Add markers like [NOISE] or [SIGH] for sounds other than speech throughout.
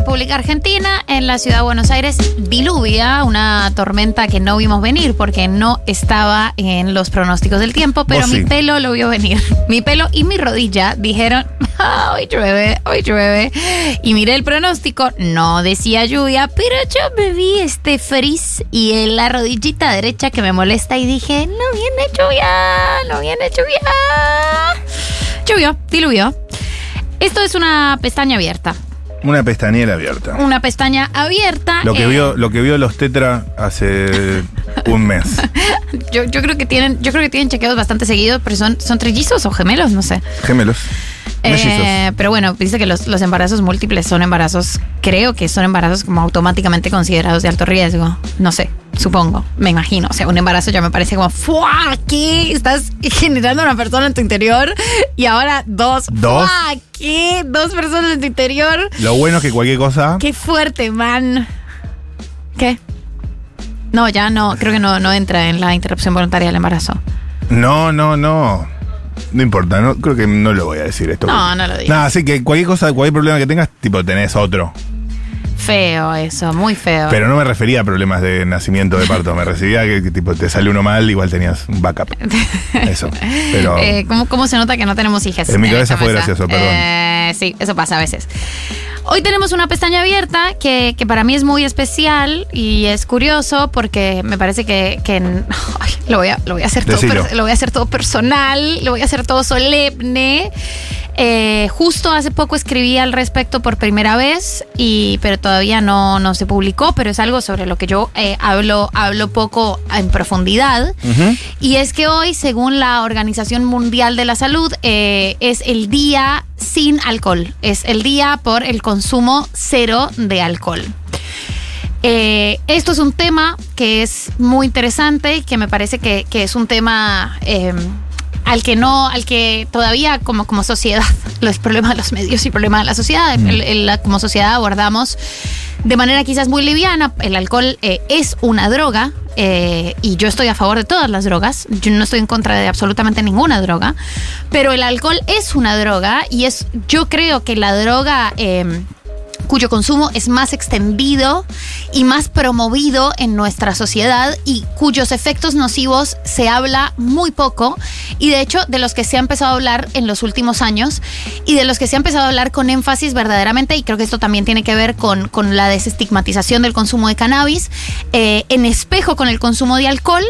República Argentina, en la ciudad de Buenos Aires, diluvia, una tormenta que no vimos venir porque no estaba en los pronósticos del tiempo, pero Vos mi sí. pelo lo vio venir. [LAUGHS] Mi pelo y mi rodilla dijeron, "Ah, hoy llueve, hoy llueve. Y miré el pronóstico, no decía lluvia, pero yo me vi este frizz y en la rodillita derecha que me molesta y dije, no viene lluvia, no viene lluvia. Llovió, diluyó. Esto es una pestaña abierta. Una pestañera abierta. Una pestaña abierta. Lo que eh, vio, lo que vio los tetra hace [LAUGHS] un mes. Yo, yo creo que tienen, yo creo que tienen chequeos bastante seguidos, pero son, son trillizos o gemelos, no sé. Gemelos. Eh, pero bueno, dice que los, los embarazos múltiples son embarazos, creo que son embarazos como automáticamente considerados de alto riesgo. No sé, supongo, me imagino. O sea, un embarazo ya me parece como, ¡fua! ¿Qué? Estás generando una persona en tu interior y ahora dos. Dos. ¡Fua! ¿Qué? Dos personas en tu interior. Lo bueno es que cualquier cosa. Qué fuerte, man. ¿Qué? No, ya no, creo que no, no entra en la interrupción voluntaria del embarazo. No, no, no. No importa, no, creo que no lo voy a decir esto. No, no lo digas. Nada, así que cualquier cosa, cualquier problema que tengas, tipo, tenés otro. Feo eso, muy feo. Pero no me refería a problemas de nacimiento de parto, me refería a que, que, tipo te sale uno mal, igual tenías un backup. [LAUGHS] Eso. Pero Eh, ¿cómo, cómo se nota que no tenemos hijas? En mi cabeza fue gracioso, perdón. Eh, sí, eso pasa a veces. Hoy tenemos una pestaña abierta que, que para mí es muy especial y es curioso porque me parece que, que- [LAUGHS] ay, lo, voy a, lo, voy a hacer todo, Decilo. lo voy a hacer todo personal, lo voy a hacer todo solemne. Eh, justo hace poco escribí al respecto por primera vez, y, pero todavía no, no se publicó, pero es algo sobre lo que yo eh, hablo, hablo poco en profundidad. Y es que hoy, según la Organización Mundial de la Salud, eh, es el día sin alcohol. Es el día por el consumo cero de alcohol. Eh, esto es un tema que es muy interesante y que me parece que, que es un tema eh, al que no, al que todavía como, como sociedad, [LAUGHS] los problemas de los medios y problemas de la sociedad, el- el- la- como sociedad abordamos de manera quizás muy liviana. El alcohol eh, es una droga eh, y yo estoy a favor de todas las drogas. Yo no estoy en contra de absolutamente ninguna droga, pero el alcohol es una droga y es, yo creo que la droga eh, cuyo consumo es más extendido y más promovido en nuestra sociedad y cuyos efectos nocivos se habla muy poco. Y de hecho de los que se ha empezado a hablar en los últimos años y de los que se ha empezado a hablar con énfasis verdaderamente y creo que esto también tiene que ver con, con la desestigmatización del consumo de cannabis eh, en espejo con el consumo de alcohol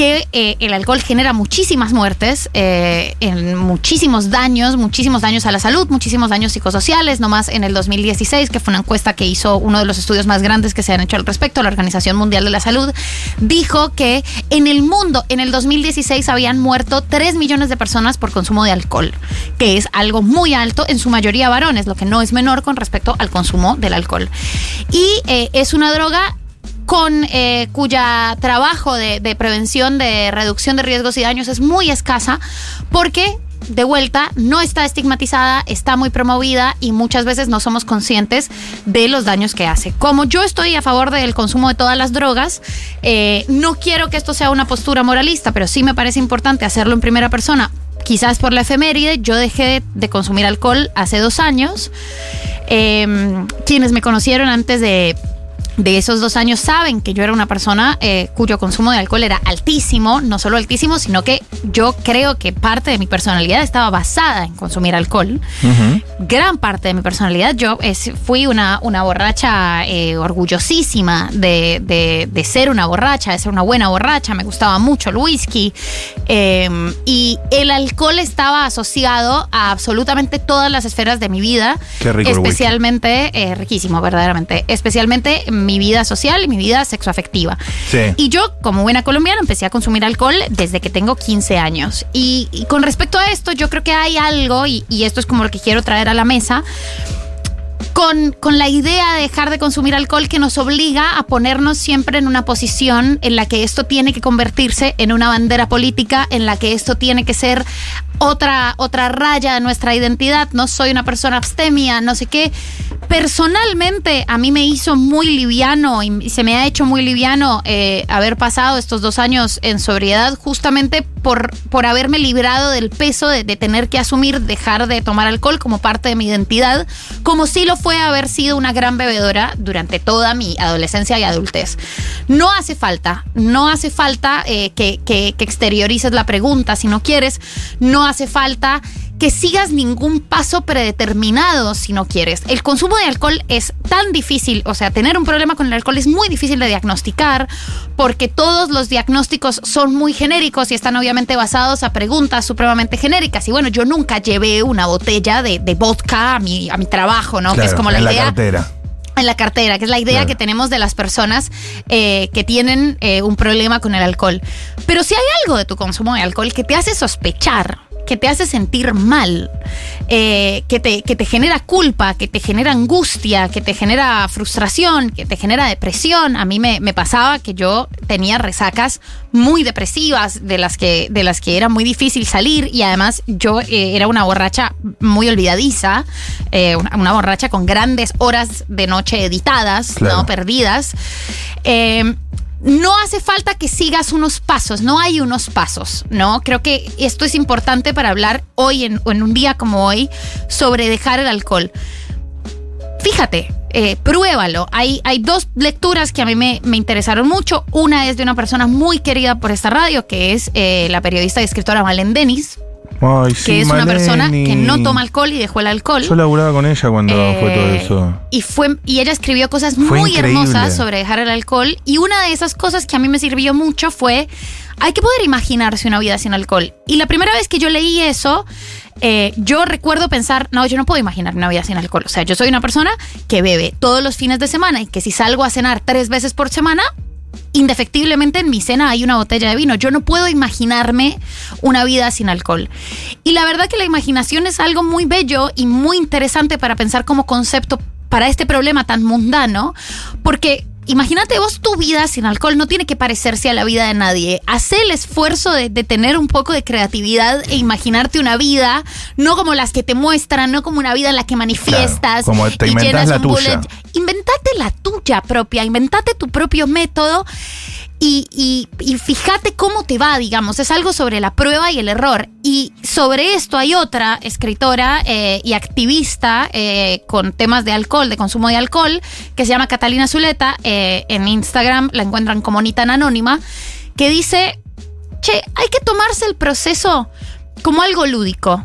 que eh, el alcohol genera muchísimas muertes, eh, en muchísimos daños, muchísimos daños a la salud, muchísimos daños psicosociales, nomás en el 2016, que fue una encuesta que hizo uno de los estudios más grandes que se han hecho al respecto, la Organización Mundial de la Salud, dijo que en el mundo, en el 2016, habían muerto 3 millones de personas por consumo de alcohol, que es algo muy alto, en su mayoría varones, lo que no es menor con respecto al consumo del alcohol. Y eh, es una droga con eh, cuya trabajo de, prevención, de reducción de riesgos y daños es muy escasa, porque de vuelta no está estigmatizada, está muy promovida y muchas veces no somos conscientes de los daños que hace. Como yo estoy a favor del consumo de todas las drogas, eh, no quiero que esto sea una postura moralista, pero sí me parece importante hacerlo en primera persona. Quizás por la efeméride, yo dejé de consumir alcohol hace dos años. Eh, quienes me conocieron antes de de esos dos años saben que yo era una persona eh, cuyo consumo de alcohol era altísimo, no solo altísimo, sino que yo creo que parte de mi personalidad estaba basada en consumir alcohol. Gran parte de mi personalidad, yo es- fui una, una borracha eh, orgullosísima de, de- de ser una borracha, de ser una buena borracha, me gustaba mucho el whisky eh, y el alcohol estaba asociado a absolutamente todas las esferas de mi vida, Qué rico especialmente, eh, riquísimo, verdaderamente, especialmente mi vida social y mi vida sexoafectiva. Sí. Y yo, como buena colombiana, empecé a consumir alcohol desde que tengo 15 años. Y, y con respecto a esto, yo creo que hay algo, y, y esto es como lo que quiero traer a la mesa, con, con la idea de dejar de consumir alcohol que nos obliga a ponernos siempre en una posición en la que esto tiene que convertirse en una bandera política, en la que esto tiene que ser otra, otra raya de nuestra identidad. No soy una persona abstemia, no sé qué. Personalmente, a mí me hizo muy liviano y se me ha hecho muy liviano eh, haber pasado estos dos años en sobriedad justamente por, por haberme librado del peso de, de tener que asumir dejar de tomar alcohol como parte de mi identidad, como si lo fue haber sido una gran bebedora durante toda mi adolescencia y adultez. No hace falta, no hace falta eh, que exteriorices la pregunta si no quieres, no hace falta que sigas ningún paso predeterminado si no quieres. El consumo de alcohol es tan difícil, o sea, tener un problema con el alcohol es muy difícil de diagnosticar porque todos los diagnósticos son muy genéricos y están obviamente basados a preguntas supremamente genéricas. Y bueno, yo nunca llevé una botella de, de vodka a mi, a mi trabajo, ¿no? que es como la en idea cartera. en la cartera, que es la idea Claro. que tenemos de las personas eh, que tienen eh, un problema con el alcohol. Pero si hay algo de tu consumo de alcohol que te hace sospechar, que te hace sentir mal, eh, que, te, que te genera culpa, que te genera angustia, que te genera frustración, que te genera depresión. A mí me, me pasaba que yo tenía resacas muy depresivas de las que, de las que era muy difícil salir y además yo eh, era una borracha muy olvidadiza, eh, una, una borracha con grandes horas de noche editadas, Claro. ¿no? Perdidas. No hace falta que sigas unos pasos, no hay unos pasos, ¿no? Creo que esto es importante para hablar hoy, en, en un día como hoy, sobre dejar el alcohol. Fíjate, eh, pruébalo. Hay, dos lecturas que a mí me, me interesaron mucho. Una es de una persona muy querida por esta radio, que es eh, la periodista y escritora Malen Denis, Ay, que es una persona que no toma alcohol y dejó el alcohol. Yo laburaba con ella cuando fue todo Eh, eso. Y, fue, y ella escribió cosas Fue muy increíble. hermosas sobre dejar el alcohol. Y una de esas cosas que a mí me sirvió mucho fue, hay que poder imaginarse una vida sin alcohol. Y la primera vez que yo leí eso, eh, yo recuerdo pensar, no, yo no puedo imaginar una vida sin alcohol. O sea, yo soy una persona que bebe todos los fines de semana y que si salgo a cenar tres veces por semana, indefectiblemente en mi cena hay una botella de vino. Yo no puedo imaginarme una vida sin alcohol. Y la verdad que la imaginación es algo muy bello y muy interesante para pensar como concepto para este problema tan mundano, porque imagínate vos tu vida sin alcohol no tiene que parecerse a la vida de nadie. Haz el esfuerzo de, de tener un poco de creatividad e imaginarte una vida, no como las que te muestran, no como una vida en la que manifiestas como te la tuya. bullet inventate la tuya propia, inventate tu propio método y, y- fíjate cómo te va, digamos. Es algo sobre la prueba y el error. Y sobre esto hay otra escritora eh, y activista eh, con temas de alcohol, de consumo de alcohol, que se llama Catalina Zuleta. eh, en Instagram la encuentran como Nitan Anónima, que dice, che, hay que tomarse el proceso como algo lúdico.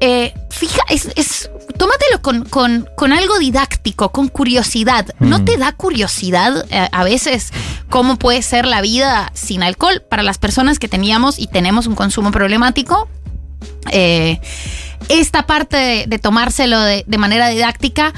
Eh, fija, es, es- tómatelo con, con- con algo didáctico, con curiosidad. ¿No Mm. te da curiosidad eh, a veces cómo puede ser la vida sin alcohol para las personas que teníamos y tenemos un consumo problemático? Eh, esta parte de, de tomárselo de, de manera didáctica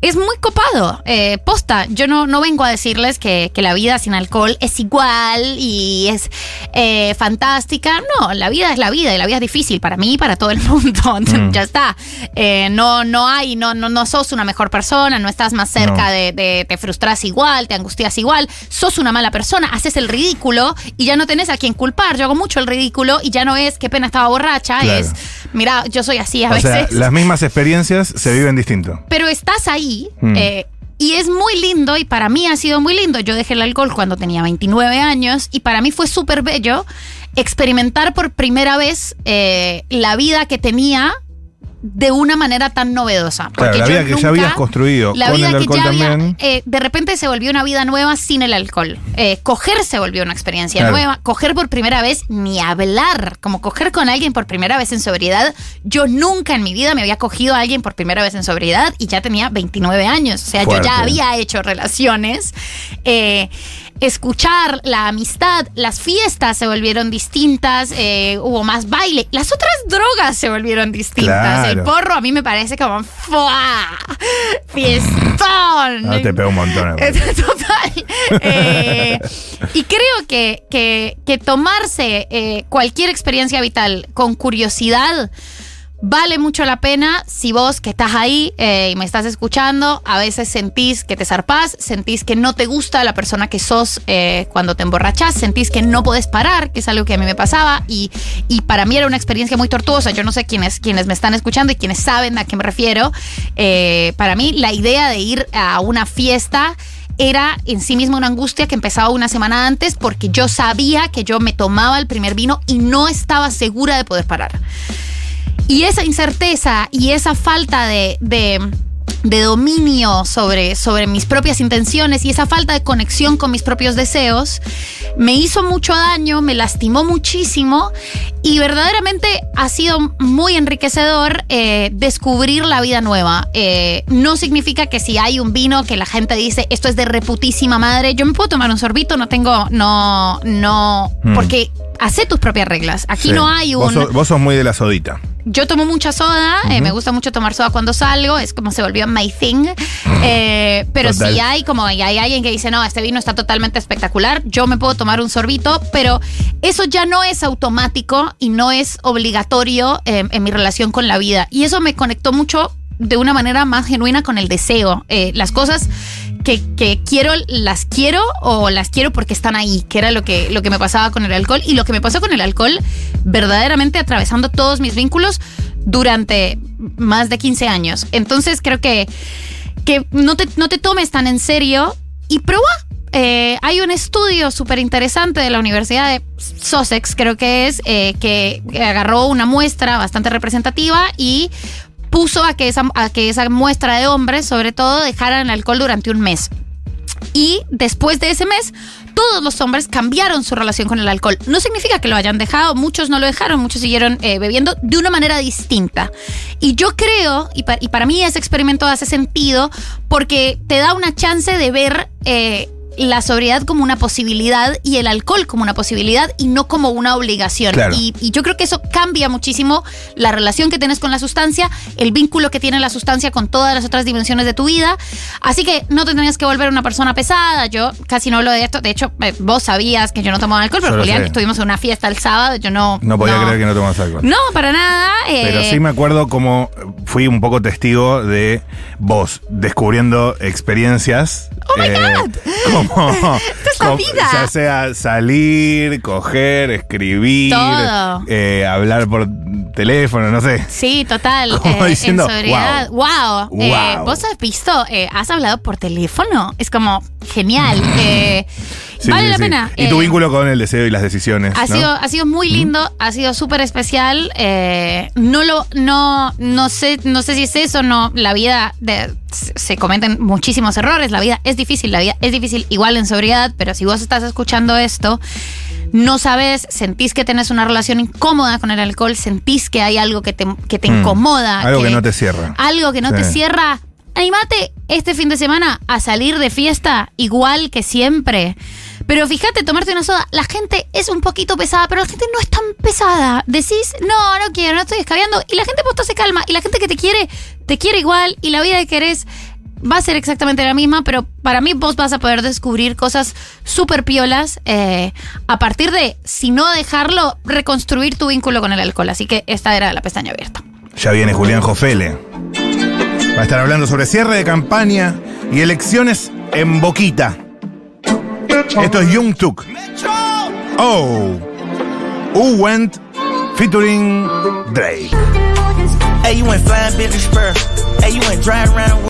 es muy copado. Eh, posta, yo no, no vengo a decirles que, que la vida sin alcohol es igual y es eh, fantástica. No, la vida es la vida y la vida es difícil para mí y para todo el [LAUGHS] mundo. Mm. ya está. Eh, no, no hay, no, no, no sos una mejor persona, no estás más cerca No. de, de- te frustras igual, te angustias igual, sos una mala persona, haces el ridículo y ya no tenés a quien culpar. Yo hago mucho el ridículo y ya no es qué pena estaba borracha, Claro. es mira, yo soy así a O sea, veces. las mismas experiencias se viven distinto. Pero estás ahí Mm. eh, y es muy lindo y para mí ha sido muy lindo. Yo dejé el alcohol cuando tenía 29 años y para mí fue súper bello experimentar por primera vez eh, la vida que tenía de una manera tan novedosa. Claro, la yo vida que ya habías construido la con vida el que ya había, también. eh, de repente se volvió una vida nueva sin el alcohol. Eh, coger se volvió una experiencia Claro. nueva. Coger por primera vez, ni hablar. Como coger con alguien por primera vez en sobriedad. Yo nunca en mi vida me había cogido a alguien por primera vez en sobriedad y ya tenía 29 años. O sea, yo ya había hecho relaciones. Eh, escuchar la amistad, las fiestas se volvieron distintas, eh, hubo más baile, las otras drogas se volvieron distintas. Claro. El porro a mí me parece como ¡fua! fiestón. Ah, te pega un montón. [LAUGHS] Total. Eh, y creo que, que- que tomarse eh, cualquier experiencia vital con curiosidad vale mucho la pena si vos que estás ahí eh, y me estás escuchando, a veces sentís que te zarpás, sentís que no te gusta la persona que sos eh, cuando te emborrachás, sentís que no podés parar, que es algo que a mí me pasaba y, y para mí era una experiencia muy tortuosa. Yo no sé quiénes, quienes me están escuchando y quienes saben a qué me refiero. Eh, para mí la idea de ir a una fiesta era en sí misma una angustia que empezaba una semana antes porque yo sabía que yo me tomaba el primer vino y no estaba segura de poder parar. Y esa incerteza y esa falta de, de, de dominio sobre, sobre mis propias intenciones y esa falta de conexión con mis propios deseos me hizo mucho daño, me lastimó muchísimo y verdaderamente ha sido muy enriquecedor eh, descubrir la vida nueva. Eh, no significa que si hay un vino que la gente dice esto es de reputísima madre, yo me puedo tomar un sorbito, no tengo, no, no, Mm. porque hace tus propias reglas. Aquí Sí. no hay un... Vos sos, vos sos muy de la sodita. Yo tomo mucha soda, eh, me gusta mucho tomar soda cuando salgo, es como se volvió my thing. Eh, pero si hay como y hay alguien que dice, no, este vino está totalmente espectacular, yo me puedo tomar un sorbito, pero eso ya no es automático y no es obligatorio eh, en mi relación con la vida. Y eso me conectó mucho de una manera más genuina con el deseo. Las cosas que, quiero, las quiero o las quiero porque están ahí, que era lo que, lo que me pasaba con el alcohol. Y lo que me pasó con el alcohol, verdaderamente atravesando todos mis vínculos durante más de 15 años. Entonces creo que, que no, te, no te tomes tan en serio y prueba. Eh, hay un estudio súper interesante de la Universidad de Sussex, creo que es, eh, que agarró una muestra bastante representativa y puso a que esa, a que esa muestra de hombres, sobre todo, dejaran el alcohol durante un mes. Y después de ese mes, todos los hombres cambiaron su relación con el alcohol. No significa que lo hayan dejado, muchos no lo dejaron, muchos siguieron eh, bebiendo de una manera distinta. Y yo creo, y, y para mí ese experimento hace sentido, porque te da una chance de ver eh, la sobriedad como una posibilidad y el alcohol como una posibilidad y no como una obligación. Claro. Y, y yo creo que eso cambia muchísimo la relación que tienes con la sustancia, el vínculo que tiene la sustancia con todas las otras dimensiones de tu vida. Así que no te tenías que volver una persona pesada. Yo casi no hablo de esto. De hecho, eh, vos sabías que yo no tomaba alcohol, pero Julián, sé. estuvimos en una fiesta el sábado. Yo no. No podía creer que no tomas alcohol. No, para nada. eh, Pero sí me acuerdo como fui un poco testigo de vos descubriendo experiencias. Oh my God! Como, [LAUGHS] es la como- vida. Ya sea salir, coger, escribir, Todo. eh, hablar por teléfono, no sé. Sí, total. [LAUGHS] Como eh, diciendo, en sobriedad. Wow. Eh, Wow. Vos has visto, eh, has hablado por teléfono. Es como genial. [LAUGHS] Eh, Sí, vale sí, la sí. pena. Y tu vínculo con el deseo y las decisiones. Ha ¿no? sido, ha sido muy lindo, ha sido súper especial. no lo, no, no sé, no sé si es eso, no. La vida de- se cometen muchísimos errores. La vida es difícil, la vida es difícil igual en sobriedad, pero si vos estás escuchando esto, no sabes, sentís que tenés una relación incómoda con el alcohol, sentís que hay algo que te, que te Mm. incomoda. Algo que no te cierra. Algo que no te cierra. Animate este fin de semana a salir de fiesta igual que siempre. Pero fíjate, tomarte una soda, la gente es un poquito pesada, pero la gente no es tan pesada. Decís, no, no quiero, no estoy escabeando. Y la gente posta se calma. Y la gente que te quiere, te quiere igual. Y la vida que querés va a ser exactamente la misma. Pero para mí vos vas a poder descubrir cosas súper piolas eh, a partir de, si no dejarlo, reconstruir tu vínculo con el alcohol. Así que esta era la pestaña abierta. Ya viene Julián Jofele. Va a estar hablando sobre cierre de campaña y elecciones en Boquita. Esto es Young Tuk. Oh. Who went featuring Drake. Hey, you went flying Spur. Hey, you went driving around